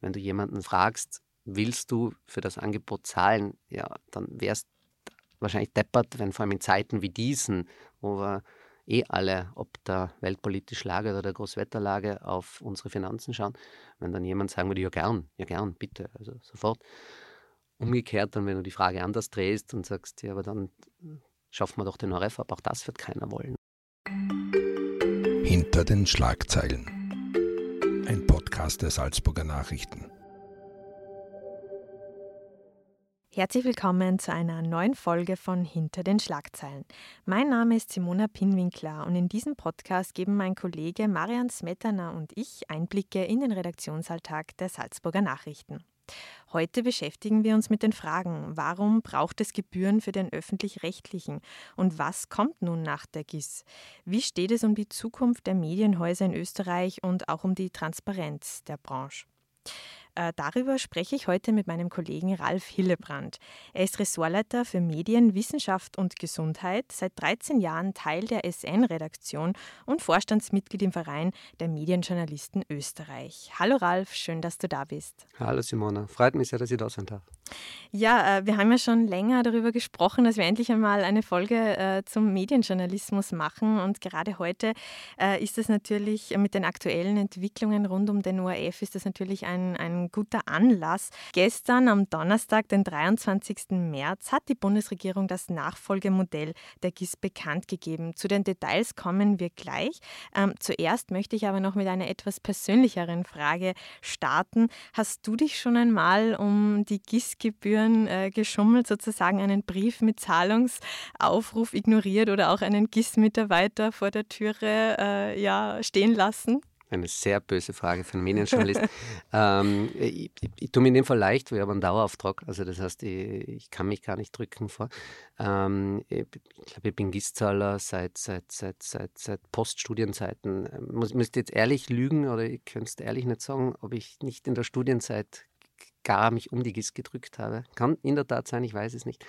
Wenn du jemanden fragst, willst du für das Angebot zahlen, ja, dann wärst wahrscheinlich deppert, wenn vor allem in Zeiten wie diesen, wo wir eh alle, ob der weltpolitische Lage oder der Großwetterlage, auf unsere Finanzen schauen, wenn dann jemand sagen würde, ja gern, ja gern, bitte, also sofort. Umgekehrt dann, wenn du die Frage anders drehst und sagst, ja, aber dann schaffen wir doch den ORF ab, auch das wird keiner wollen. Hinter den Schlagzeilen. Ein Podcast der Salzburger Nachrichten. Herzlich willkommen zu einer neuen Folge von Hinter den Schlagzeilen. Mein Name ist Simona Pinwinkler und in diesem Podcast geben mein Kollege Marian Smetana und ich Einblicke in den Redaktionsalltag der Salzburger Nachrichten. Heute beschäftigen wir uns mit den Fragen, warum braucht es Gebühren für den öffentlich-rechtlichen und was kommt nun nach der GIS? Wie steht es um die Zukunft der Medienhäuser in Österreich und auch um die Transparenz der Branche? Äh, darüber spreche ich heute mit meinem Kollegen Ralf Hillebrand. Er ist Ressortleiter für Medien, Wissenschaft und Gesundheit, seit 13 Jahren Teil der SN-Redaktion und Vorstandsmitglied im Verein der Medienjournalisten Österreich. Hallo Ralf, schön, dass du da bist. Hallo Simona, freut mich sehr, dass ich da sein darf. Ja, äh, wir haben ja schon länger darüber gesprochen, dass wir endlich einmal eine Folge äh, zum Medienjournalismus machen. Und gerade heute äh, ist es natürlich mit den aktuellen Entwicklungen rund um den ORF ist das natürlich ein, ein guter Anlass. Gestern am Donnerstag, den 23. März, hat die Bundesregierung das Nachfolgemodell der GIS bekannt gegeben. Zu den Details kommen wir gleich. Ähm, zuerst möchte ich aber noch mit einer etwas persönlicheren Frage starten. Hast du dich schon einmal um die GIS Gebühren äh, geschummelt, sozusagen einen Brief mit Zahlungsaufruf ignoriert oder auch einen GIS-Mitarbeiter vor der Türe äh, ja, stehen lassen? Eine sehr böse Frage für einen Medienjournalist. ähm, ich, ich, ich, tue mir in dem Fall leicht, wir haben einen Dauerauftrag. Also das heißt, ich, ich kann mich gar nicht drücken vor. Ähm, ich, glaube, ich bin GIS-Zahler seit, seit, seit, seit, seit Poststudienzeiten. Ich muss, müsste jetzt ehrlich lügen oder ich könnte es ehrlich nicht sagen, ob ich nicht in der Studienzeit gar mich um die GIS gedrückt habe. Kann in der Tat sein, ich weiß es nicht.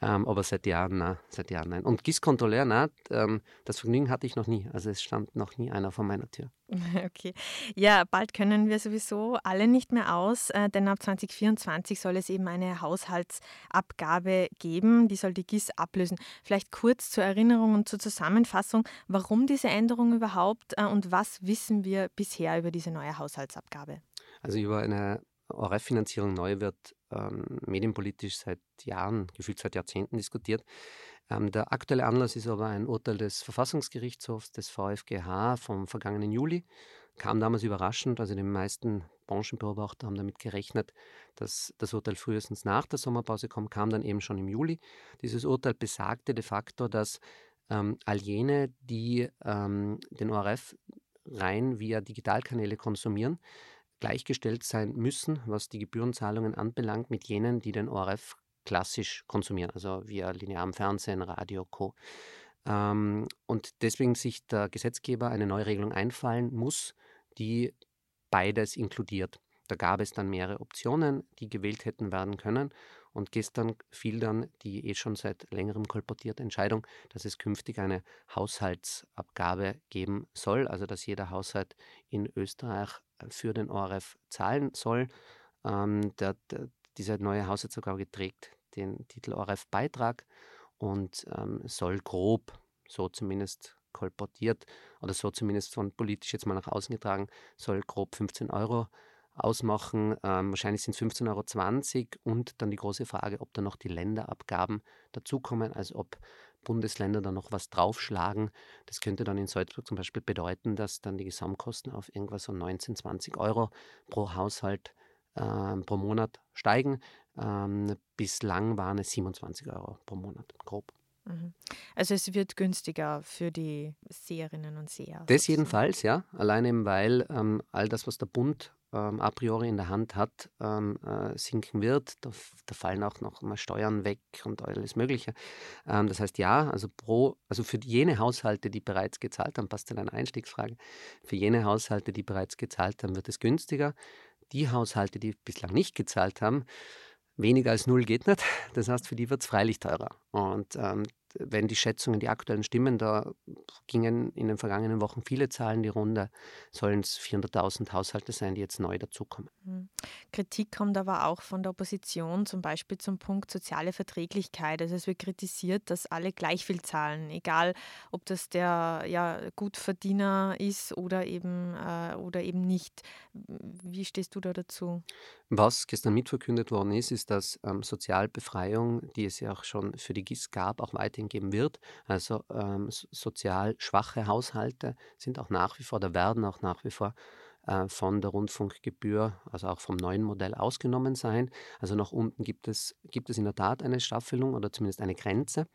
Ähm, aber seit Jahren, nein, seit Jahren nein. Und GIS-Kontrolleur, nein, ähm, das Vergnügen hatte ich noch nie. Also es stand noch nie einer vor meiner Tür. Okay. Ja, bald können wir sowieso alle nicht mehr aus, äh, denn ab 2024 soll es eben eine Haushaltsabgabe geben, die soll die GIS ablösen. Vielleicht kurz zur Erinnerung und zur Zusammenfassung, warum diese Änderung überhaupt äh, und was wissen wir bisher über diese neue Haushaltsabgabe? Also über eine ORF-Finanzierung neu wird ähm, medienpolitisch seit Jahren, gefühlt seit Jahrzehnten diskutiert. Ähm, der aktuelle Anlass ist aber ein Urteil des Verfassungsgerichtshofs des VfGH vom vergangenen Juli. Kam damals überraschend, also die meisten Branchenbeobachter haben damit gerechnet, dass das Urteil frühestens nach der Sommerpause kommt, kam dann eben schon im Juli. Dieses Urteil besagte de facto, dass ähm, all jene, die ähm, den ORF rein via Digitalkanäle konsumieren, gleichgestellt sein müssen, was die Gebührenzahlungen anbelangt, mit jenen, die den ORF klassisch konsumieren, also via linearem Fernsehen, Radio, Co. Ähm, und deswegen sich der Gesetzgeber eine Neuregelung einfallen muss, die beides inkludiert. Da gab es dann mehrere Optionen, die gewählt hätten werden können. Und gestern fiel dann die eh schon seit längerem kolportierte Entscheidung, dass es künftig eine Haushaltsabgabe geben soll, also dass jeder Haushalt in Österreich für den ORF zahlen soll. Ähm, der, der, diese neue Haushaltsabgabe trägt den Titel ORF-Beitrag und ähm, soll grob, so zumindest kolportiert oder so zumindest von politisch jetzt mal nach außen getragen, soll grob 15 Euro ausmachen. Ähm, wahrscheinlich sind es 15,20 Euro und dann die große Frage, ob da noch die Länderabgaben dazukommen, also ob Bundesländer da noch was draufschlagen. Das könnte dann in Salzburg zum Beispiel bedeuten, dass dann die Gesamtkosten auf irgendwas so 19, 20 Euro pro Haushalt äh, pro Monat steigen. Ähm, bislang waren es 27 Euro pro Monat, grob. Mhm. Also es wird günstiger für die Seherinnen und Seher. Das jedenfalls, ja. Allein eben, weil ähm, all das, was der Bund ähm, a priori in der Hand hat, ähm, äh, sinken wird. Da, da, fallen auch noch mal Steuern weg und alles Mögliche. Ähm, das heißt, ja, also pro, also für jene Haushalte, die bereits gezahlt haben, passt in eine Einstiegsfrage, für jene Haushalte, die bereits gezahlt haben, wird es günstiger. Die Haushalte, die bislang nicht gezahlt haben, weniger als null geht nicht. Das heißt, für die wird es freilich teurer. Und ähm, wenn die Schätzungen, die aktuellen stimmen, da gingen in den vergangenen Wochen viele Zahlen die Runde, sollen es 400.000 Haushalte sein, die jetzt neu dazukommen. Mhm. Kritik kommt aber auch von der Opposition, zum Beispiel zum Punkt soziale Verträglichkeit. Also es wird kritisiert, dass alle gleich viel zahlen, egal ob das der ja, Gutverdiener ist oder eben, äh, oder eben nicht. Wie stehst du da dazu? Was gestern mitverkündet worden ist, ist, dass ähm, Sozialbefreiung, die es ja auch schon für die GIS gab, auch weiterhin geben wird. Also ähm, sozial schwache Haushalte sind auch nach wie vor oder werden auch nach wie vor äh, von der Rundfunkgebühr, also auch vom neuen Modell ausgenommen sein. Also nach unten gibt es, gibt es in der Tat eine Staffelung oder zumindest eine Grenze.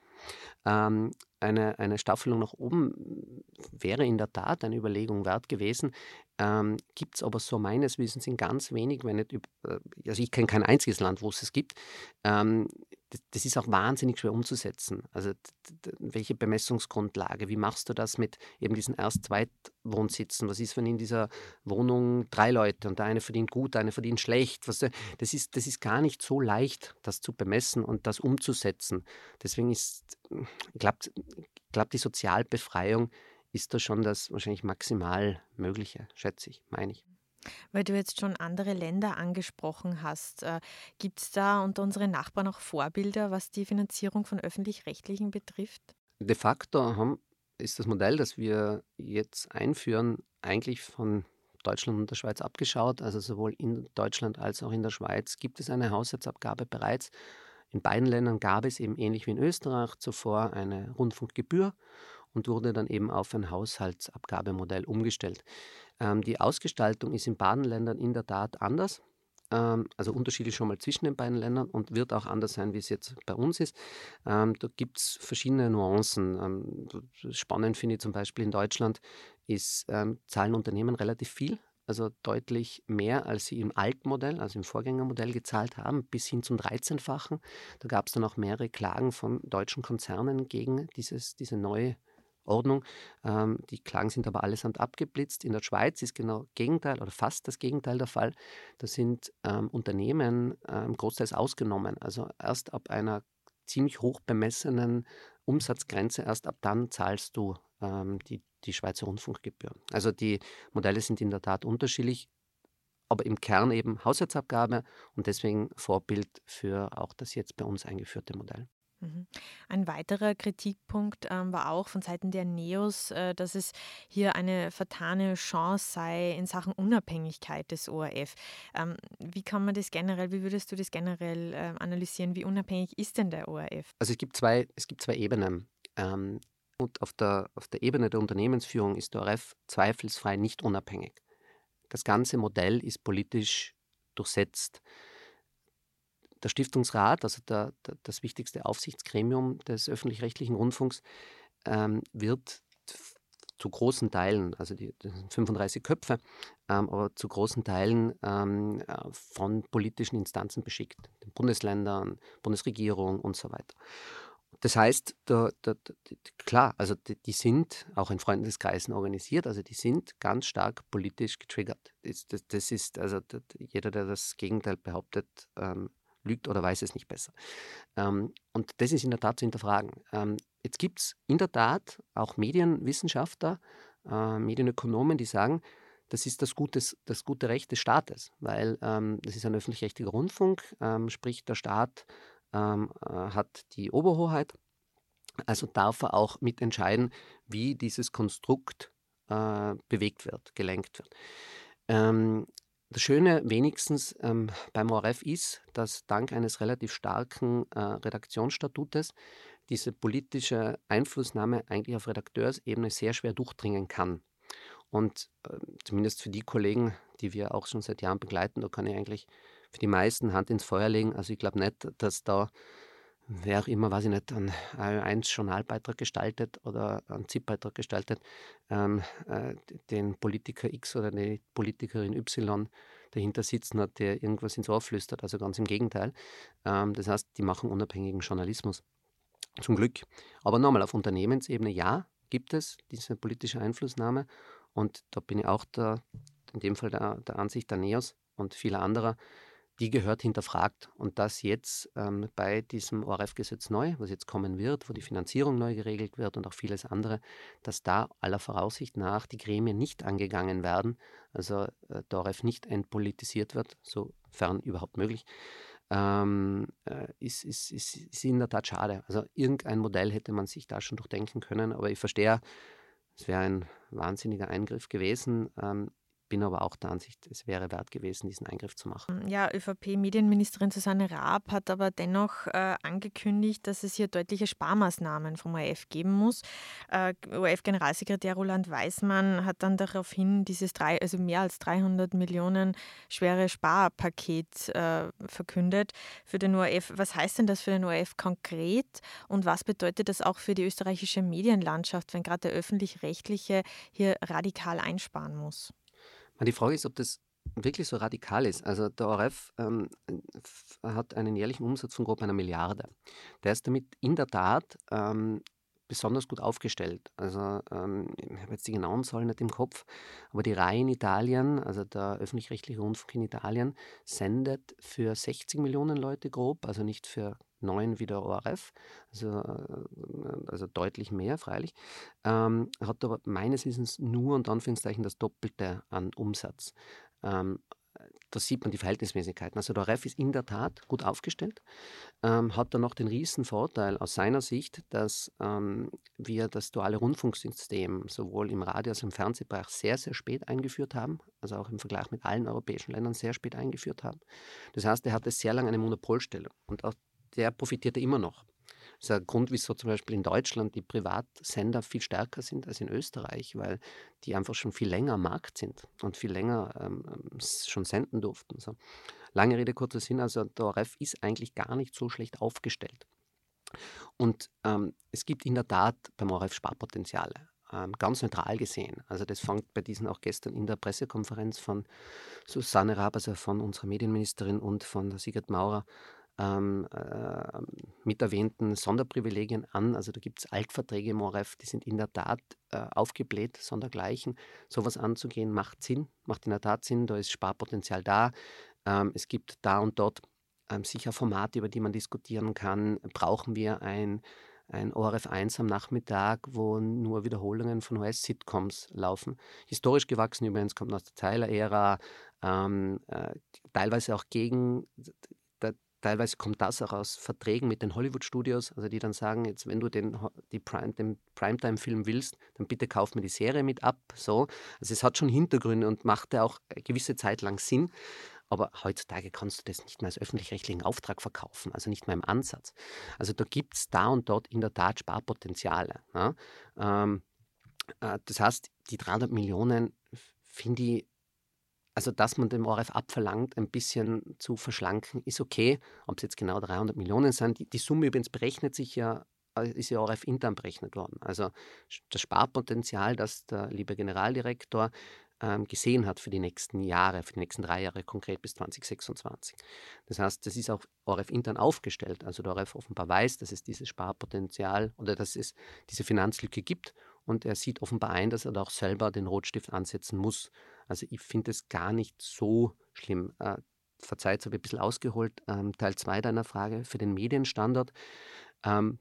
Ähm, eine, eine Staffelung nach oben wäre in der Tat eine Überlegung wert gewesen. Ähm, gibt es aber so meines Wissens in ganz wenig, wenn nicht, äh, also ich kenne kein einziges Land, wo es es gibt. Ähm, das, das, ist auch wahnsinnig schwer umzusetzen. Also welche Bemessungsgrundlage, wie machst du das mit eben diesen Erst-Zweit-Wohnsitzen? Was ist, wenn in dieser Wohnung drei Leute und der eine verdient gut, der eine verdient schlecht? Was, das, ist, das ist gar nicht so leicht, das zu bemessen und das umzusetzen. Deswegen ist, ich glaube, glaub, die Sozialbefreiung ist da schon das wahrscheinlich maximal Mögliche, schätze ich, meine ich. Weil du jetzt schon andere Länder angesprochen hast, äh, gibt es da unter unseren Nachbarn auch Vorbilder, was die Finanzierung von öffentlich-rechtlichen betrifft? De facto haben, ist das Modell, das wir jetzt einführen, eigentlich von Deutschland und der Schweiz abgeschaut. Also sowohl in Deutschland als auch in der Schweiz gibt es eine Haushaltsabgabe bereits. In beiden Ländern gab es eben ähnlich wie in Österreich zuvor eine Rundfunkgebühr und wurde dann eben auf ein Haushaltsabgabemodell umgestellt. Ähm, die Ausgestaltung ist in beiden Ländern in der Tat anders. Ähm, also unterschiedlich schon mal zwischen den beiden Ländern und wird auch anders sein, wie es jetzt bei uns ist. Ähm, da gibt es verschiedene Nuancen. Ähm, spannend finde ich zum Beispiel in Deutschland ist, ähm, zahlen Unternehmen relativ viel also deutlich mehr, als sie im Altmodell, also im Vorgängermodell gezahlt haben, bis hin zum 13-fachen. Da gab es dann auch mehrere Klagen von deutschen Konzernen gegen dieses, diese neue Ordnung. Ähm, die Klagen sind aber allesamt abgeblitzt. In der Schweiz ist genau Gegenteil oder fast das Gegenteil der Fall. Da sind ähm, Unternehmen ähm, großteils ausgenommen. Also erst ab einer ziemlich hoch bemessenen Umsatzgrenze, erst ab dann zahlst du ähm, die, die Schweizer Rundfunkgebühren. Also die Modelle sind in der Tat unterschiedlich, aber im Kern eben Haushaltsabgabe und deswegen Vorbild für auch das jetzt bei uns eingeführte Modell. Mhm. Ein weiterer Kritikpunkt ähm, war auch von Seiten der Neos, äh, dass es hier eine vertane Chance sei in Sachen Unabhängigkeit des ORF. Ähm, wie kann man das generell, wie würdest du das generell äh, analysieren? Wie unabhängig ist denn der ORF? Also es gibt zwei, es gibt zwei Ebenen. Ähm, und auf der, auf der Ebene der Unternehmensführung ist der ORF zweifelsfrei nicht unabhängig. Das ganze Modell ist politisch durchsetzt der Stiftungsrat, also der, der, das wichtigste Aufsichtsgremium des öffentlich-rechtlichen Rundfunks, ähm, wird zu großen Teilen, also die, die 35 Köpfe, ähm, aber zu großen Teilen ähm, äh, von politischen Instanzen beschickt, den Bundesländern, Bundesregierung und so weiter. Das heißt, da, da, da, klar, also die, die, sind auch in Freundeskreisen organisiert, also die sind ganz stark politisch getriggert. Das, das, das ist, also jeder, der das Gegenteil behauptet, ähm, lügt oder weiß es nicht besser. Ähm, und das ist in der Tat zu hinterfragen. Ähm, jetzt gibt es in der Tat auch Medienwissenschaftler, äh, Medienökonomen, die sagen, das ist das gute, das gute Recht des Staates, weil ähm, das ist ein öffentlich-rechtlicher Rundfunk, ähm, sprich der Staat ähm, äh, hat die Oberhoheit, also darf er auch mitentscheiden, wie dieses Konstrukt äh, bewegt wird, gelenkt wird. Ähm, das Schöne wenigstens ähm, beim ORF ist, dass dank eines relativ starken äh, Redaktionsstatutes diese politische Einflussnahme eigentlich auf Redakteursebene sehr schwer durchdringen kann. Und äh, zumindest für die Kollegen, die wir auch schon seit Jahren begleiten, da kann ich eigentlich für die meisten Hand ins Feuer legen. Also ich glaube nicht, dass da wer auch immer, weiß ich nicht, einen A1 Journalbeitrag gestaltet oder einen ZIP-Beitrag gestaltet, ähm, äh, den Politiker X oder die Politikerin Y dahinter sitzen hat, der irgendwas ins Ohr flüstert. Also ganz im Gegenteil. Ähm, das heißt, die machen unabhängigen Journalismus. Zum Glück. Aber nochmal, auf Unternehmensebene, ja, gibt es diese politische Einflussnahme. Und da bin ich auch der, in dem Fall der, der Ansicht der NEOS und vieler anderer, die gehört hinterfragt. Und das jetzt ähm, bei diesem ORF-Gesetz neu, was jetzt kommen wird, wo die Finanzierung neu geregelt wird und auch vieles andere, dass da aller Voraussicht nach die Gremien nicht angegangen werden, also äh, der ORF nicht entpolitisiert wird, sofern überhaupt möglich, ähm, äh, ist, ist, ist, ist in der Tat schade. Also irgendein Modell hätte man sich da schon durchdenken können, aber ich verstehe, es wäre ein wahnsinniger Eingriff gewesen. Ähm, bin aber auch der Ansicht, es wäre wert gewesen, diesen Eingriff zu machen. Ja, ÖVP-Medienministerin Susanne Raab hat aber dennoch äh, angekündigt, dass es hier deutliche Sparmaßnahmen vom ORF geben muss. Äh, ORF-Generalsekretär Roland Weismann hat dann daraufhin dieses drei, also mehr als 300 Millionen schwere Sparpaket äh, verkündet für den ORF. Was heißt denn das für den ORF konkret und was bedeutet das auch für die österreichische Medienlandschaft, wenn gerade der öffentlich-rechtliche hier radikal einsparen muss? Die Frage ist, ob das wirklich so radikal ist. Also der ORF ähm, hat einen jährlichen Umsatz von grob einer Milliarde. Der ist damit in der Tat ähm, besonders gut aufgestellt. Also ähm, ich habe jetzt die genauen Zahlen nicht im Kopf, aber die RAI in Italien, also der öffentlich-rechtliche Rundfunk in Italien, sendet für 60 Millionen Leute grob, also nicht für neun wie der ORF, also, äh, also deutlich mehr freilich, ähm, hat aber meines Wissens nur und Anführungszeichen das Doppelte an Umsatz. Ähm, da sieht man die Verhältnismäßigkeiten. Also der ORF ist in der Tat gut aufgestellt, ähm, hat dann noch den riesen Vorteil aus seiner Sicht, dass ähm, wir das duale Rundfunksystem sowohl im Radio als auch im Fernsehbereich sehr, sehr spät eingeführt haben, also auch im Vergleich mit allen europäischen Ländern sehr spät eingeführt haben. Das heißt, er hatte sehr lange eine Monopolstellung und auch der profitierte immer noch. Das ist ein Grund, wieso zum Beispiel in Deutschland die Privatsender viel stärker sind als in Österreich, weil die einfach schon viel länger am Markt sind und viel länger ähm, schon senden durften. So. Lange Rede, kurzer Sinn, also der ORF ist eigentlich gar nicht so schlecht aufgestellt. Und ähm, es gibt in der Tat beim ORF Sparpotenziale, ähm, ganz neutral gesehen. Also das fängt bei diesen auch gestern in der Pressekonferenz von Susanne Raab, also von unserer Medienministerin und von der Sigrid Maurer ähm, äh, mit erwähnten Sonderprivilegien an. Also da gibt es Altverträge im ORF, die sind in der Tat äh, aufgebläht, sondergleichen. Sowas anzugehen macht Sinn, macht in der Tat Sinn, da ist Sparpotenzial da. Ähm, es gibt da und dort ähm, sicher Formate, über die man diskutieren kann. Brauchen wir ein ein ORF 1 am Nachmittag, wo nur Wiederholungen von US-Sitcoms laufen. Historisch gewachsen übrigens, kommt aus der Tyler-Ära, ähm, äh, teilweise auch gegen Teilweise kommt das auch aus Verträgen mit den Hollywood-Studios, also die dann sagen, jetzt wenn du den, die Prime, den Primetime-Film willst, dann bitte kauf mir die Serie mit ab. So. Also es hat schon Hintergründe und machte auch eine gewisse Zeit lang Sinn. Aber heutzutage kannst du das nicht mehr als öffentlich-rechtlichen Auftrag verkaufen, also nicht mehr im Ansatz. Also da gibt es da und dort in der Tat Sparpotenziale. Ja? Ähm, äh, das heißt, die 300 Millionen finde ich also, dass man dem ORF abverlangt, ein bisschen zu verschlanken, ist okay. Ob es jetzt genau 300 Millionen sind. Die, die Summe übrigens berechnet sich ja, äh, ist ja ORF intern berechnet worden. Also das Sparpotenzial, das der liebe Generaldirektor ähm, gesehen hat für die nächsten Jahre, für die nächsten drei Jahre, konkret bis 2026. Das heißt, das ist auch ORF intern aufgestellt. Also der ORF offenbar weiß, dass es dieses Sparpotenzial oder dass es diese Finanzlücke gibt und er sieht offenbar ein, dass er da auch selber den Rotstift ansetzen muss. Also ich finde es gar nicht so schlimm. Äh, verzeiht, habe ich ein bisschen ausgeholt. Ähm, Teil 2 deiner Frage für den Medienstandort. Ähm,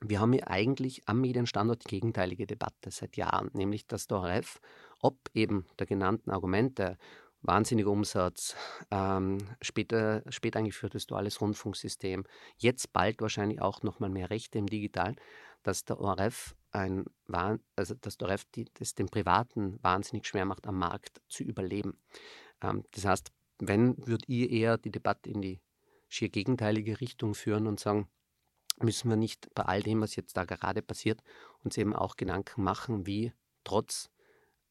wir haben ja eigentlich am Medienstandort die gegenteilige Debatte seit Jahren, nämlich dass der ORF, ob eben der genannten Argumente, wahnsinniger Umsatz, ähm, später, spät eingeführtes duales Rundfunksystem, jetzt bald wahrscheinlich auch nochmal mehr Rechte im Digitalen, dass der ORF ein, also dass die, das den Privaten wahnsinnig schwer macht, am Markt zu überleben. Ähm, das heißt, wenn, würdet ihr eher die Debatte in die schier gegenteilige Richtung führen und sagen, müssen wir nicht bei all dem, was jetzt da gerade passiert, uns eben auch Gedanken machen, wie trotz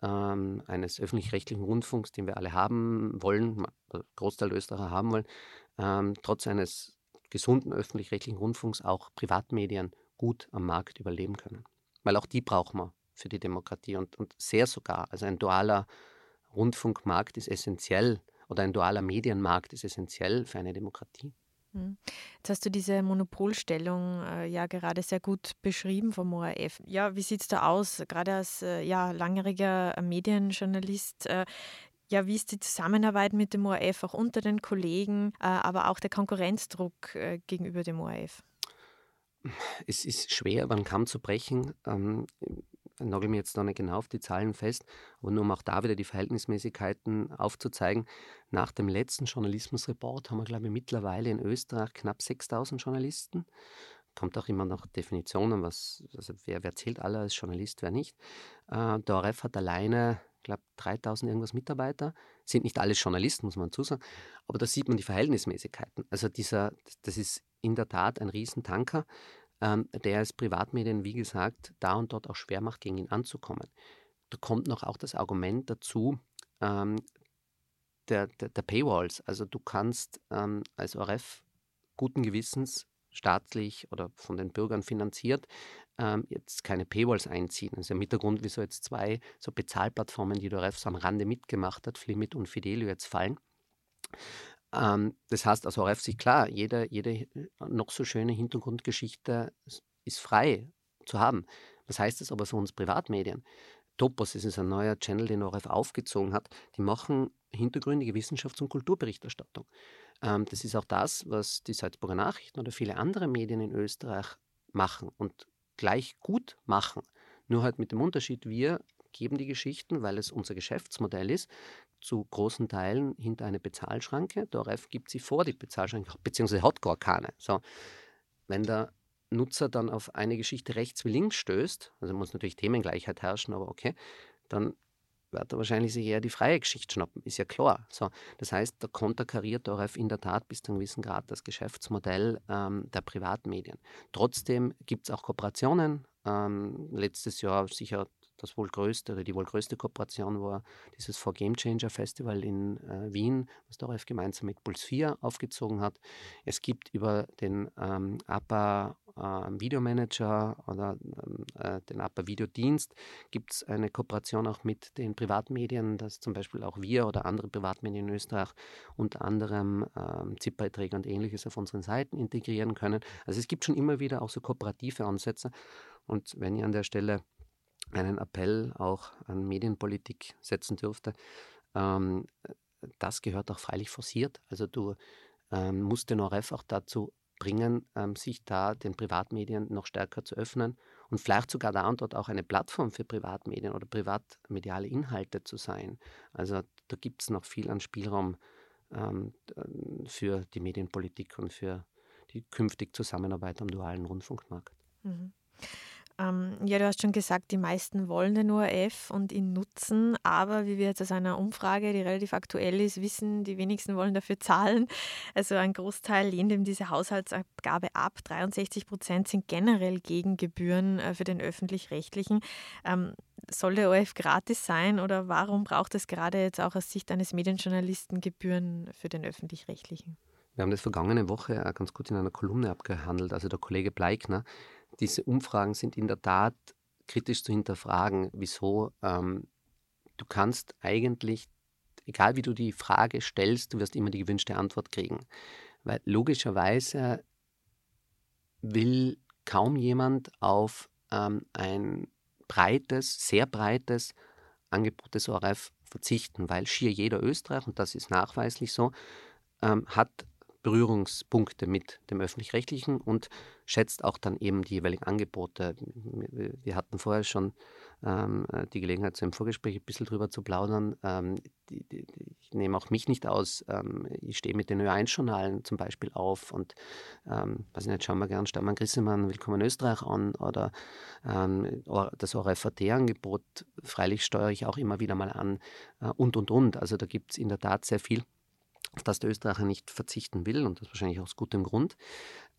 ähm, eines öffentlich-rechtlichen Rundfunks, den wir alle haben wollen, Großteil Österreicher haben wollen, ähm, trotz eines gesunden öffentlich-rechtlichen Rundfunks auch Privatmedien gut am Markt überleben können. Weil auch die brauchen wir für die Demokratie und, und sehr sogar. Also ein dualer Rundfunkmarkt ist essentiell oder ein dualer Medienmarkt ist essentiell für eine Demokratie. Hm. Jetzt hast du diese Monopolstellung äh, ja gerade sehr gut beschrieben vom ORF. Ja, wie sieht es da aus? Gerade als äh, ja, langjähriger Medienjournalist, äh, Ja, wie ist die Zusammenarbeit mit dem ORF auch unter den Kollegen, äh, aber auch der Konkurrenzdruck äh, gegenüber dem ORF? Es ist schwer, über einen Kamm zu brechen. Ähm, ich nagel mir jetzt noch nicht genau auf die Zahlen fest, aber nur um auch da wieder die Verhältnismäßigkeiten aufzuzeigen. Nach dem letzten Journalismusreport haben wir, glaube ich, mittlerweile in Österreich knapp 6000 Journalisten. Kommt auch immer nach Definitionen, was, also wer, wer zählt alle als Journalist, wer nicht. Äh, der ORF hat alleine glaube 3000 irgendwas Mitarbeiter. Sind nicht alle Journalisten, muss man zusagen. Aber da sieht man die Verhältnismäßigkeiten. Also dieser, das ist in der Tat ein Riesentanker, ähm, der es Privatmedien, wie gesagt, da und dort auch schwer macht, gegen ihn anzukommen. Da kommt noch auch das Argument dazu, ähm, der, der, der, Paywalls. Also du kannst ähm, als ORF guten Gewissens staatlich oder von den Bürgern finanziert, ähm, jetzt keine Paywalls einziehen. Das ist im Hintergrund, wieso jetzt zwei so Bezahlplattformen, die der REF so am Rande mitgemacht hat, Flimit und Fidelio, jetzt fallen. Ähm, das heißt, also REF sich klar, jede, jede noch so schöne Hintergrundgeschichte ist frei zu haben. Was heißt das aber für uns Privatmedien? Topos, ist ein neuer Channel, den ORF aufgezogen hat, die machen hintergründige Wissenschafts- und Kulturberichterstattung. Ähm, das ist auch das, was die Salzburger Nachrichten oder viele andere Medien in Österreich machen und gleich gut machen. Nur halt mit dem Unterschied, wir geben die Geschichten, weil es unser Geschäftsmodell ist, zu großen Teilen hinter eine Bezahlschranke. Der ORF gibt sie vor die Bezahlschranke, beziehungsweise hat gar keine. So, wenn der Nutzer dann auf eine Geschichte rechts wie links stößt, also muss natürlich Themengleichheit herrschen, aber okay, dann wird er wahrscheinlich sich eher die freie Geschichte schnappen, ist ja klar. So, das heißt, da konterkariert der ORF in der Tat bis zu einem gewissen Grad das Geschäftsmodell ähm, der Privatmedien. Trotzdem gibt es auch Kooperationen. Ähm, letztes Jahr sicher das wohl größte oder die wohl größte Kooperation war dieses For Game Changer Festival in äh, Wien, was der ORF gemeinsam mit Puls 4 aufgezogen hat. Es gibt über den ähm, APA äh, Videomanager oder ähm, äh, den APA Videodienst gibt es eine Kooperation auch mit den Privatmedien, dass zum Beispiel auch wir oder andere Privatmedien in Österreich unter anderem ähm, ZIP-Beiträge und ähnliches auf unseren Seiten integrieren können. Also es gibt schon immer wieder auch so kooperative Ansätze. Und wenn ihr an der Stelle einen Appell auch an Medienpolitik setzen dürfte. Ähm, das gehört auch freilich forciert. Also du ähm, musst den ORF auch dazu bringen, ähm, sich da den Privatmedien noch stärker zu öffnen und vielleicht sogar da und dort auch eine Plattform für Privatmedien oder privatmediale Inhalte zu sein. Also da gibt es noch viel an Spielraum ähm, für die Medienpolitik und für die künftig Zusammenarbeit am dualen Rundfunkmarkt. Mhm. Ähm, ja, du hast schon gesagt, die meisten wollen den ORF und ihn nutzen, aber wie wir jetzt aus einer Umfrage, die relativ aktuell ist, wissen, die wenigsten wollen dafür zahlen. Also ein Großteil lehnt eben diese Haushaltsabgabe ab. 63 Prozent sind generell gegen Gebühren äh, für den öffentlich-rechtlichen. Ähm, soll der ORF gratis sein oder warum braucht es gerade jetzt auch aus Sicht eines Medienjournalisten Gebühren für den öffentlich-rechtlichen? Wir haben das vergangene Woche ganz gut in einer Kolumne abgehandelt. Also der Kollege Bleikner diese Umfragen sind in der Tat kritisch zu hinterfragen, wieso ähm, du kannst eigentlich, egal wie du die Frage stellst, du wirst immer die gewünschte Antwort kriegen. Weil logischerweise will kaum jemand auf ähm, ein breites, sehr breites Angebot des ORF verzichten, weil schier jeder Österreich, und das ist nachweislich so, ähm, hat Berührungspunkte mit dem öffentlich-rechtlichen und schätzt auch dann eben die jeweiligen Angebote. Wir hatten vorher schon ähm, die Gelegenheit, so im Vorgespräch ein bisschen drüber zu plaudern. Ähm, die, die, ich nehme auch mich nicht aus. Ähm, ich stehe mit den Ö1-Journalen zum Beispiel auf und, ähm, weiß ich nicht, schauen wir gern Steinmann Grissemann, Willkommen in Österreich an oder ähm, das ORFAT-Angebot. Freilich steuere ich auch immer wieder mal an äh, und, und, und. Also da gibt es in der Tat sehr viel auf das der Österreicher nicht verzichten will und das wahrscheinlich aus gutem Grund.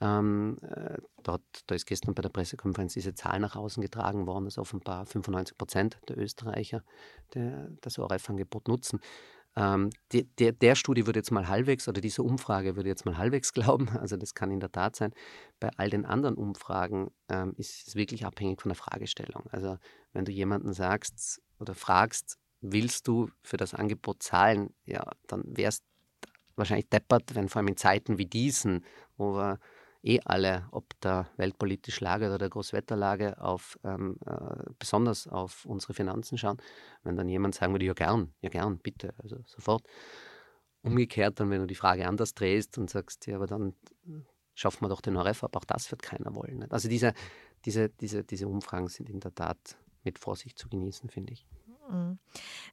Ähm, äh, dort, da ist gestern bei der Pressekonferenz diese Zahl nach außen getragen worden, dass offenbar 95 Prozent der Österreicher der, das ORF-Angebot nutzen. Ähm, die, der, der Studie würde jetzt mal halbwegs, oder diese Umfrage würde jetzt mal halbwegs glauben, also das kann in der Tat sein. Bei all den anderen Umfragen ähm, ist es wirklich abhängig von der Fragestellung. Also wenn du jemanden sagst oder fragst, willst du für das Angebot zahlen, ja, dann wärst wahrscheinlich deppert, wenn vor allem in Zeiten wie diesen, wo wir eh alle, ob der weltpolitische Lage oder der Großwetterlage, auf, ähm, äh, besonders auf unsere Finanzen schauen. Wenn dann jemand sagen würde, ja gern, ja gern, bitte, also sofort. Umgekehrt dann, wenn du die Frage anders drehst und sagst, ja, aber dann schaffen wir doch den ORF ab, auch das wird keiner wollen. Nicht? Also diese, diese, diese, diese Umfragen sind in der Tat mit Vorsicht zu genießen, finde ich. Mhm.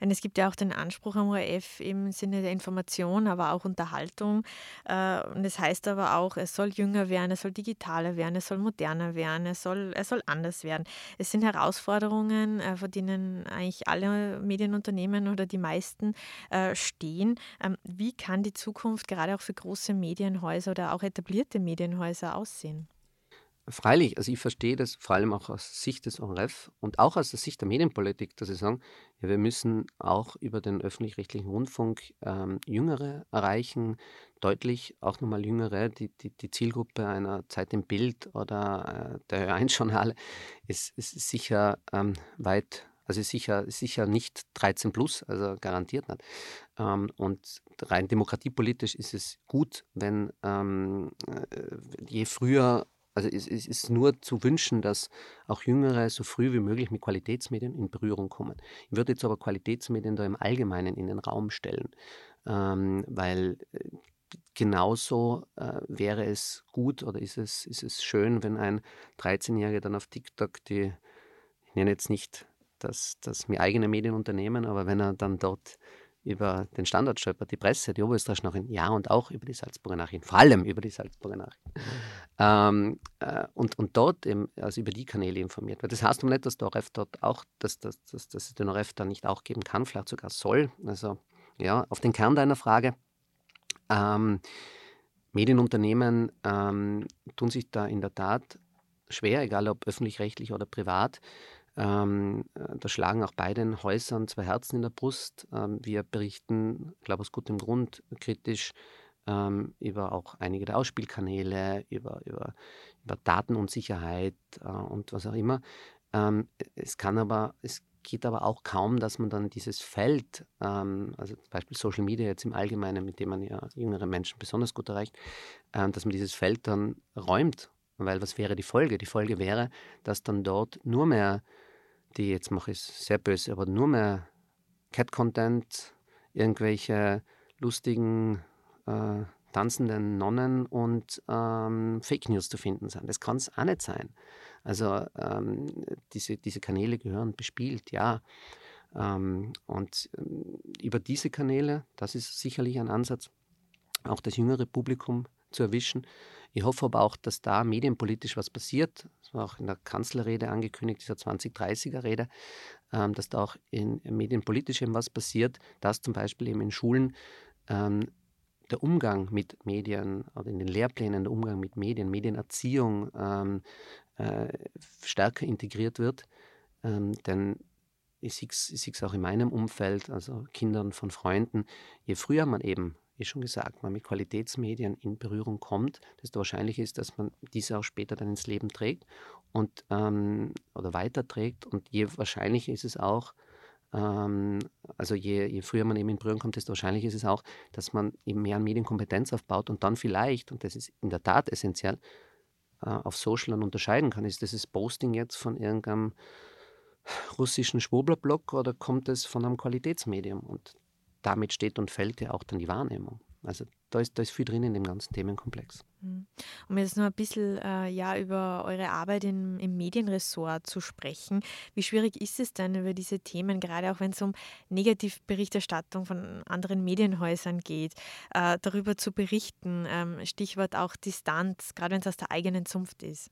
Und es gibt ja auch den Anspruch am ORF im Sinne der Information, aber auch Unterhaltung. Äh, und es das heißt aber auch, es soll jünger werden, es soll digitaler werden, es soll moderner werden, es soll, es soll anders werden. Es sind Herausforderungen, äh, vor denen eigentlich alle Medienunternehmen oder die meisten äh, stehen. Ähm, wie kann die Zukunft gerade auch für große Medienhäuser oder auch etablierte Medienhäuser aussehen? Freilich, also ich verstehe das vor allem auch aus Sicht des ORF und auch aus der Sicht der Medienpolitik, dass sie sagen, ja, wir müssen auch über den öffentlich-rechtlichen Rundfunk ähm, Jüngere erreichen, deutlich auch nochmal Jüngere. Die, die, die Zielgruppe einer Zeit im Bild oder äh, der Ö1-Journale ist, ist sicher ähm, weit also sicher, sicher nicht 13 plus, also garantiert nicht. Ähm, und rein demokratiepolitisch ist es gut, wenn ähm, äh, je früher also es, es, ist nur zu wünschen, dass auch Jüngere so früh wie möglich mit Qualitätsmedien in Berührung kommen. Ich würde jetzt aber Qualitätsmedien da im Allgemeinen in den Raum stellen, ähm, weil äh, genauso äh, wäre es gut oder ist es, ist es schön, wenn ein 13-Jähriger dann auf TikTok die, ich nenne jetzt nicht das, das mir eigene Medienunternehmen, aber wenn er dann dort über den Standard stolpert, die Presse, die Oberösterreichische Nachrichten, ja und auch über die Salzburger Nachrichten, vor allem über die Salzburger Nachrichten. Ähm, äh, und, und dort eben, also über die Kanäle informiert wird. Das heißt aber nicht, dass der ORF dort auch, dass, dass, dass, dass es den ORF dann nicht auch geben kann, vielleicht sogar soll. Also ja, auf den Kern deiner Frage. Ähm, Medienunternehmen ähm, tun sich da in der Tat schwer, egal ob öffentlich-rechtlich oder privat, ähm, äh, da schlagen auch beiden Häusern zwei Herzen in der Brust. Ähm, wir berichten, glaube ich, aus gutem Grund kritisch ähm, über auch einige der Ausspielkanäle, über, über, über Datenunsicherheit äh, und was auch immer. Ähm, es kann aber, es geht aber auch kaum, dass man dann dieses Feld, ähm, also zum Beispiel Social Media jetzt im Allgemeinen, mit dem man ja jüngere Menschen besonders gut erreicht, äh, dass man dieses Feld dann räumt. Weil was wäre die Folge? Die Folge wäre, dass dann dort nur mehr die, jetzt mache ich sehr böse, aber nur mehr Cat-Content, irgendwelche lustigen äh, tanzenden Nonnen und ähm, Fake News zu finden sind. Das kann es auch nicht sein. Also ähm, diese, diese Kanäle gehören bespielt, ja. Ähm, und ähm, über diese Kanäle, das ist sicherlich ein Ansatz, auch das jüngere Publikum zu erwischen. Ich hoffe aber auch, dass da medienpolitisch was passiert. Das war auch in der Kanzlerrede angekündigt, dieser 2030er-Rede, ähm, dass da auch in, medienpolitisch eben was passiert, dass zum Beispiel eben in Schulen ähm, der Umgang mit Medien oder in den Lehrplänen der Umgang mit Medien, Medienerziehung ähm, äh, stärker integriert wird. Ähm, denn ich sehe es auch in meinem Umfeld, also Kindern von Freunden, je früher man eben wie schon gesagt, man mit Qualitätsmedien in Berührung kommt, desto wahrscheinlicher ist, dass man diese auch später dann ins Leben trägt und ähm, oder weiterträgt. Und je wahrscheinlicher ist es auch, ähm, also je, je, früher man eben in Berührung kommt, desto wahrscheinlicher ist es auch, dass man eben mehr an Medienkompetenz aufbaut und dann vielleicht, und das ist in der Tat essentiell, äh, auf Social dann unterscheiden kann. Ist dieses Posting jetzt von irgendeinem russischen Schwurblerblog oder kommt es von einem Qualitätsmedium? Und damit steht und fällt ja auch dann die Wahrnehmung. Also da ist, da ist viel drin in dem ganzen Themenkomplex. Mhm. Um jetzt noch ein bisschen äh, ja, über eure Arbeit im, im Medienressort zu sprechen. Wie schwierig ist es denn über diese Themen, gerade auch wenn es um Negativberichterstattung von anderen Medienhäusern geht, äh, darüber zu berichten? Ähm, Stichwort auch Distanz, gerade wenn es aus der eigenen Zunft ist.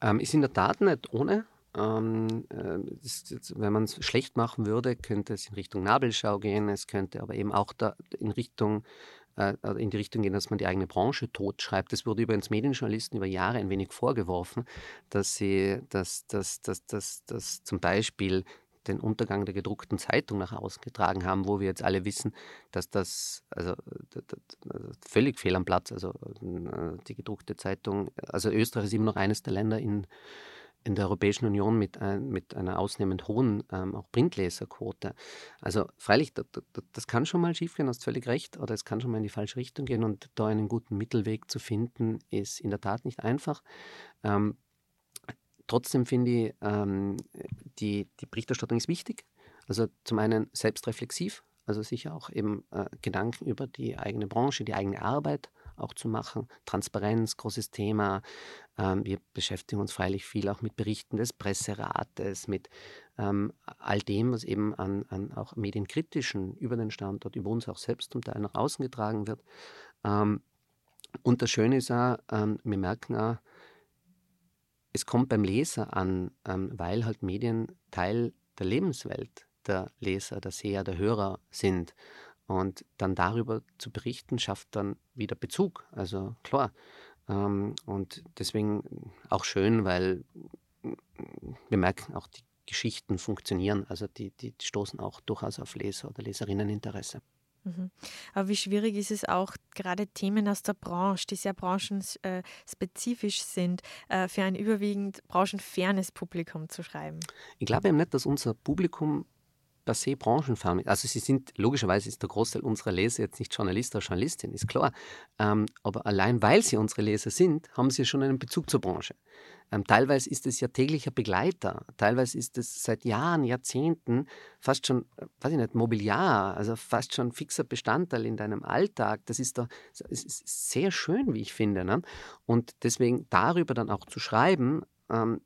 Ähm, ist in der Tat nicht ohne. Ähm, äh, das, wenn man es schlecht machen würde, könnte es in Richtung Nabelschau gehen. Es könnte aber eben auch in Richtung äh, in die Richtung gehen, dass man die eigene Branche totschreibt. Das wurde übrigens Medienjournalisten über Jahre ein wenig vorgeworfen, dass sie, dass, dass, dass, dass, dass zum Beispiel den Untergang der gedruckten Zeitung nach außen getragen haben, wo wir jetzt alle wissen, dass das also, also völlig fehl am Platz, also äh, die gedruckte Zeitung, also Österreich ist immer noch eines der Länder in in der Europäischen Union mit, ein, mit einer ausnehmend hohen ähm, auch Printleserquote. Also freilich, das, das kann schon mal schiefgehen, hast völlig recht, oder es kann schon mal in die falsche Richtung gehen und da einen guten Mittelweg zu finden, ist in der Tat nicht einfach. Ähm, trotzdem finde ich, ähm, die, die Berichterstattung ist wichtig. Also zum einen selbstreflexiv, also sicher auch eben äh, Gedanken über die eigene Branche, die eigene Arbeit auch zu machen. Transparenz, großes Thema. Ähm, wir beschäftigen uns freilich viel auch mit Berichten des Presserates, mit ähm, all dem, was eben an, an, auch medienkritischen über den Standort, über uns auch selbst zum Teil nach außen getragen wird. Ähm, und das Schöne ist auch, ähm, wir merken auch, es kommt beim Leser an, ähm, weil halt Medien Teil der Lebenswelt der Leser, der Seher, der Hörer sind. Und dann darüber zu berichten, schafft dann wieder Bezug. Also klar. Ähm, und deswegen auch schön, weil wir merken auch, die Geschichten funktionieren. Also die, die stoßen auch durchaus auf Leser oder Leserinneninteresse. Mhm. Aber wie schwierig ist es auch, gerade Themen aus der Branche, die sehr branchenspezifisch sind, äh, für ein überwiegend branchenfernes Publikum zu schreiben? Ich glaube eben nicht, dass unser Publikum per se branchenfern. Also sie sind, logischerweise ist der Großteil unserer Leser jetzt nicht Journalist oder Journalistin, ist klar. Ähm, aber allein weil sie unsere Leser sind, haben sie schon einen Bezug zur Branche. Ähm, teilweise ist es ja täglicher Begleiter, teilweise ist es seit Jahren, Jahrzehnten fast schon, äh, weiß ich nicht, Mobiliar, also fast schon fixer Bestandteil in deinem Alltag. Das ist da ist sehr schön, wie ich finde. Ne? Und deswegen darüber dann auch zu schreiben, ähm,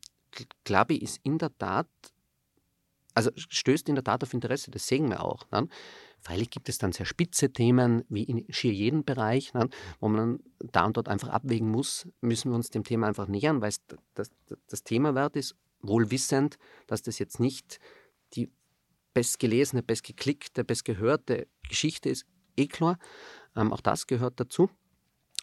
glaube ich, ist in der Tat also stößt in der Tat auf Interesse, das sehen wir auch. Ne? Freilich gibt es dann sehr spitze Themen, wie in schier jedem Bereich, ne? wo man da und dort einfach abwägen muss, müssen wir uns dem Thema einfach nähern, weil es das, das, das Thema wert ist, wohl wissend, dass das jetzt nicht die bestgelesene, bestgeklickte, bestgehörte Geschichte ist, eh klar. Ähm, auch das gehört dazu.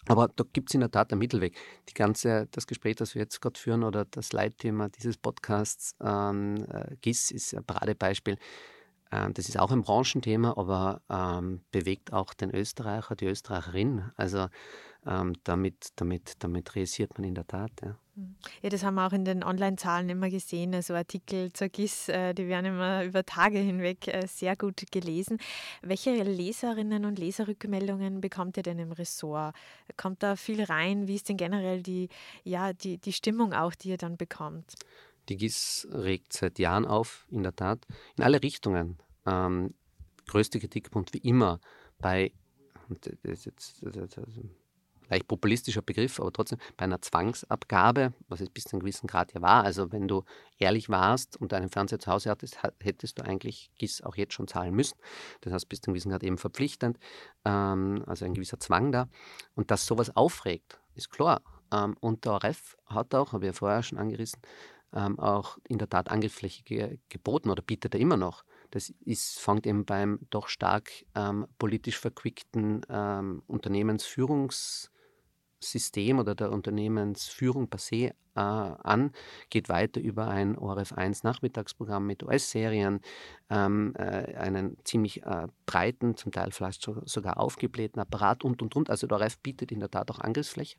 Aber da gibt es in der Tat einen Mittelweg. Die ganze, das Gespräch, das wir jetzt gerade führen oder das Leitthema dieses Podcasts, ähm, äh, GIS ist ein Paradebeispiel. Ähm, das ist auch ein Branchenthema, aber ähm, bewegt auch den Österreicher, die Österreicherin. Also ähm, damit, damit, damit realisiert man in der Tat. Ja. Hm. ja, das haben wir auch in den Online-Zahlen immer gesehen. Also Artikel zur GIS, äh, die werden immer über Tage hinweg äh, sehr gut gelesen. Welche Leserinnen und Leserrückmeldungen bekommt ihr denn im Ressort? Kommt da viel rein? Wie ist denn generell die, ja, die, die Stimmung auch, die ihr dann bekommt? Die GIS regt seit Jahren auf, in der Tat, in alle Richtungen. Ähm, größte Kritikpunkt wie immer bei, das ist jetzt, das ist leicht populistischer Begriff, aber trotzdem bei einer Zwangsabgabe, was es bis zu einem gewissen Grad ja war. Also wenn du ehrlich warst und einen Fernseher zu Hause hattest, hättest du eigentlich GIS auch jetzt schon zahlen müssen. Das heißt, bis zu einem gewissen Grad eben verpflichtend, ähm, also ein gewisser Zwang da. Und dass sowas aufregt, ist klar. Ähm, und der ORF hat auch, habe ich ja vorher schon angerissen, ähm, auch in der Tat Angriffsfläche ge geboten oder bietet er immer noch. Das ist, fängt eben beim doch stark ähm, politisch verquickten ähm, Unternehmensführungs- System oder der Unternehmensführung per se äh, an, geht weiter über ein ORF 1 Nachmittagsprogramm mit US-Serien, ähm, äh, einen ziemlich äh, breiten, zum Teil vielleicht sogar aufgeblähten Apparat und und und. Also der ORF bietet in der Tat auch Angriffsfläche.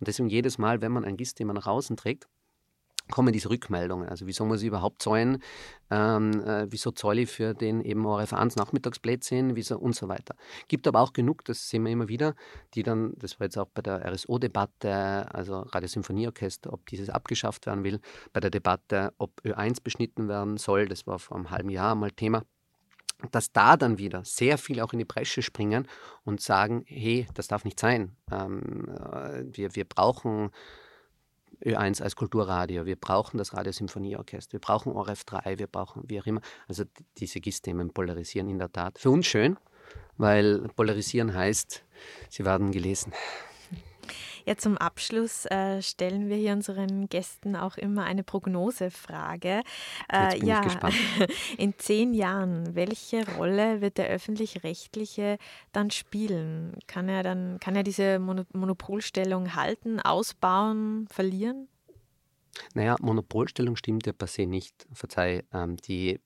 Und deswegen jedes Mal, wenn man ein GIS-Thema nach außen trägt, kommen diese Rückmeldungen. Also wieso muss ich überhaupt zahlen? Ähm, äh, wieso zahle ich für den eben ORF 1 Nachmittagsblödsinn? Wieso und so weiter. Gibt aber auch genug, das sehen wir immer wieder, die dann, das war jetzt auch bei der RSO-Debatte, also Radiosymphonieorchester, ob dieses abgeschafft werden will, bei der Debatte, ob Ö1 beschnitten werden soll, das war vor einem halben Jahr mal Thema dass da dann wieder sehr viel auch in die Bresche springen und sagen, hey, das darf nicht sein. Ähm, äh, wir, wir brauchen Ö1 als Kulturradio, wir brauchen das Radiosymphonieorchester, wir brauchen ORF 3, wir brauchen wie auch immer. Also diese GIS-Themen polarisieren in der Tat. Für uns schön, weil polarisieren heißt, sie werden gelesen. Ja, zum Abschluss äh, stellen wir hier unseren Gästen auch immer eine Prognosefrage. Äh, ja, in zehn Jahren, welche Rolle wird der öffentlich-rechtliche dann spielen? Kann er dann, kann er diese Monopolstellung halten, ausbauen, verlieren? Naja, Monopolstellung stimmt ja per se nicht. Verzeih, ähm, die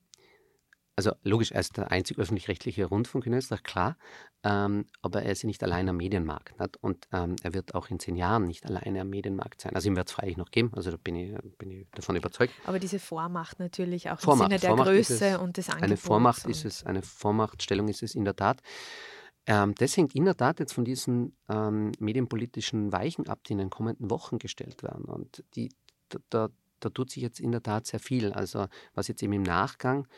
also logisch, er ist der einzig öffentlich-rechtliche Rundfunk in Österreich, klar, ähm, aber er ist ja nicht allein am Medienmarkt. Nicht? Und ähm, er wird auch in zehn Jahren nicht alleine am Medienmarkt sein. Also ihm wird es freilich noch geben, also da bin ich, bin ich davon überzeugt. Aber diese Vormacht natürlich auch Vormacht, im Sinne der Vormacht Größe es, und des Angebots. Eine Vormacht ist es, eine Vormachtstellung ist es in der Tat. Ähm, das hängt in der Tat jetzt von diesen ähm, medienpolitischen Weichen ab, die in den kommenden Wochen gestellt werden. Und die, da, da, da tut sich jetzt in der Tat sehr viel. Also was jetzt eben im Nachgang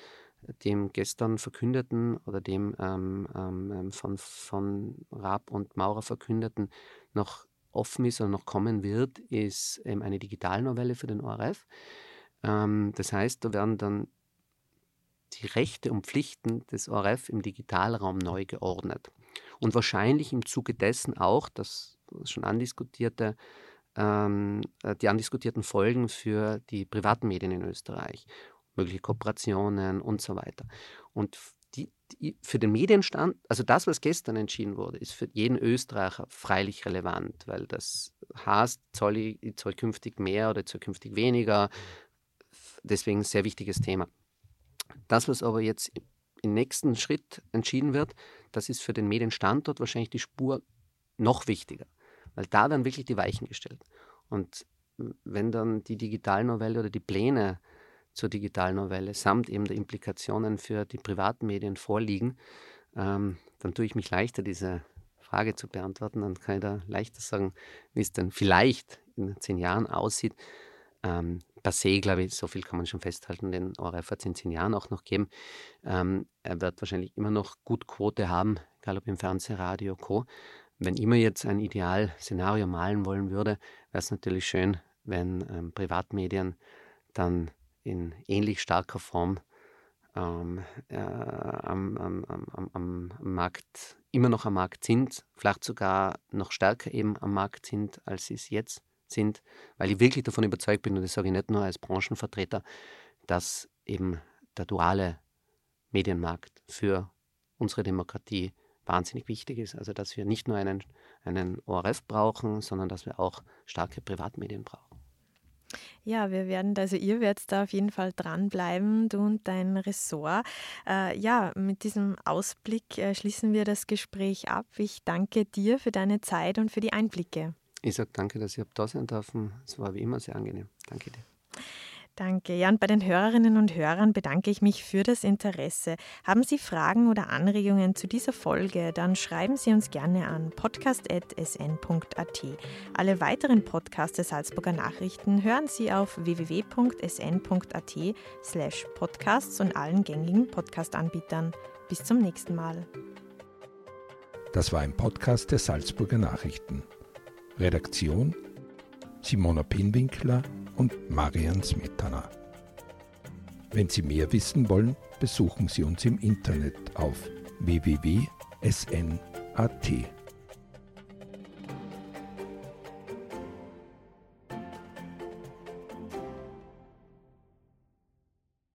dem gestern verkündeten oder dem ähm, ähm, ähm, von, von Raab und Maurer verkündeten noch offen ist oder noch kommen wird, ist ähm, eine Digitalnovelle für den ORF. Ähm, das heißt, da werden dann die Rechte und Pflichten des ORF im Digitalraum neu geordnet. Und wahrscheinlich im Zuge dessen auch, das schon andiskutierte, ähm, äh, die andiskutierten Folgen für die privaten Medien in Österreich mögliche Kooperationen und so weiter. Und die, die, für den Medienstand, also das, was gestern entschieden wurde, ist für jeden Österreicher freilich relevant, weil das heißt, soll ich, soll künftig mehr oder soll künftig weniger. Deswegen ein sehr wichtiges Thema. Das, was aber jetzt im nächsten Schritt entschieden wird, das ist für den Medienstandort wahrscheinlich die Spur noch wichtiger, weil da werden wirklich die Weichen gestellt. Und wenn dann die Digitalnovelle oder die Pläne zur Digitalnovelle samt eben der Implikationen für die privaten Medien vorliegen, ähm, dann tue ich mich leichter, diese Frage zu beantworten. Dann kann ich da leichter sagen, wie es dann vielleicht in zehn Jahren aussieht. Ähm, passé, glaube ich, so viel kann man schon festhalten, den ORF wird es in zehn Jahren auch noch geben. Ähm, er wird wahrscheinlich immer noch gut Quote haben, egal ob im Fernsehen, Radio, Co. Wenn ich mir jetzt ein Idealszenario malen wollen würde, wäre es natürlich schön, wenn ähm, Privatmedien dann in ähnlich starker Form ähm, äh, am, am, am, am, Markt, immer noch am Markt sind, vielleicht sogar noch stärker eben am Markt sind, als sie es jetzt sind, weil ich wirklich davon überzeugt bin, und das sage ich nicht nur als Branchenvertreter, dass eben der duale Medienmarkt für unsere Demokratie wahnsinnig wichtig ist. Also dass wir nicht nur einen, einen ORF brauchen, sondern dass wir auch starke Privatmedien brauchen. Ja, wir werden, also ihr werdet da auf jeden Fall dranbleiben, du und dein Ressort. Äh, ja, mit diesem Ausblick äh, schließen wir das Gespräch ab. Ich danke dir für deine Zeit und für die Einblicke. Ich sage danke, dass ihr da sein dürfen. Es war wie immer sehr angenehm. Danke dir. Danke. Ja, und bei den Hörerinnen und Hörern bedanke ich mich für das Interesse. Haben Sie Fragen oder Anregungen zu dieser Folge, dann schreiben Sie uns gerne an podcast.sn.at. Alle weiteren Podcasts der Salzburger Nachrichten hören Sie auf www.sn.at slash podcasts und allen gängigen Podcast-Anbietern. Bis zum nächsten Mal. Das war ein Podcast der Salzburger Nachrichten. Redaktion Simona Pinwinkler und Marian Smetana. Wenn Sie mehr wissen wollen, besuchen Sie uns im Internet auf www.sn.at.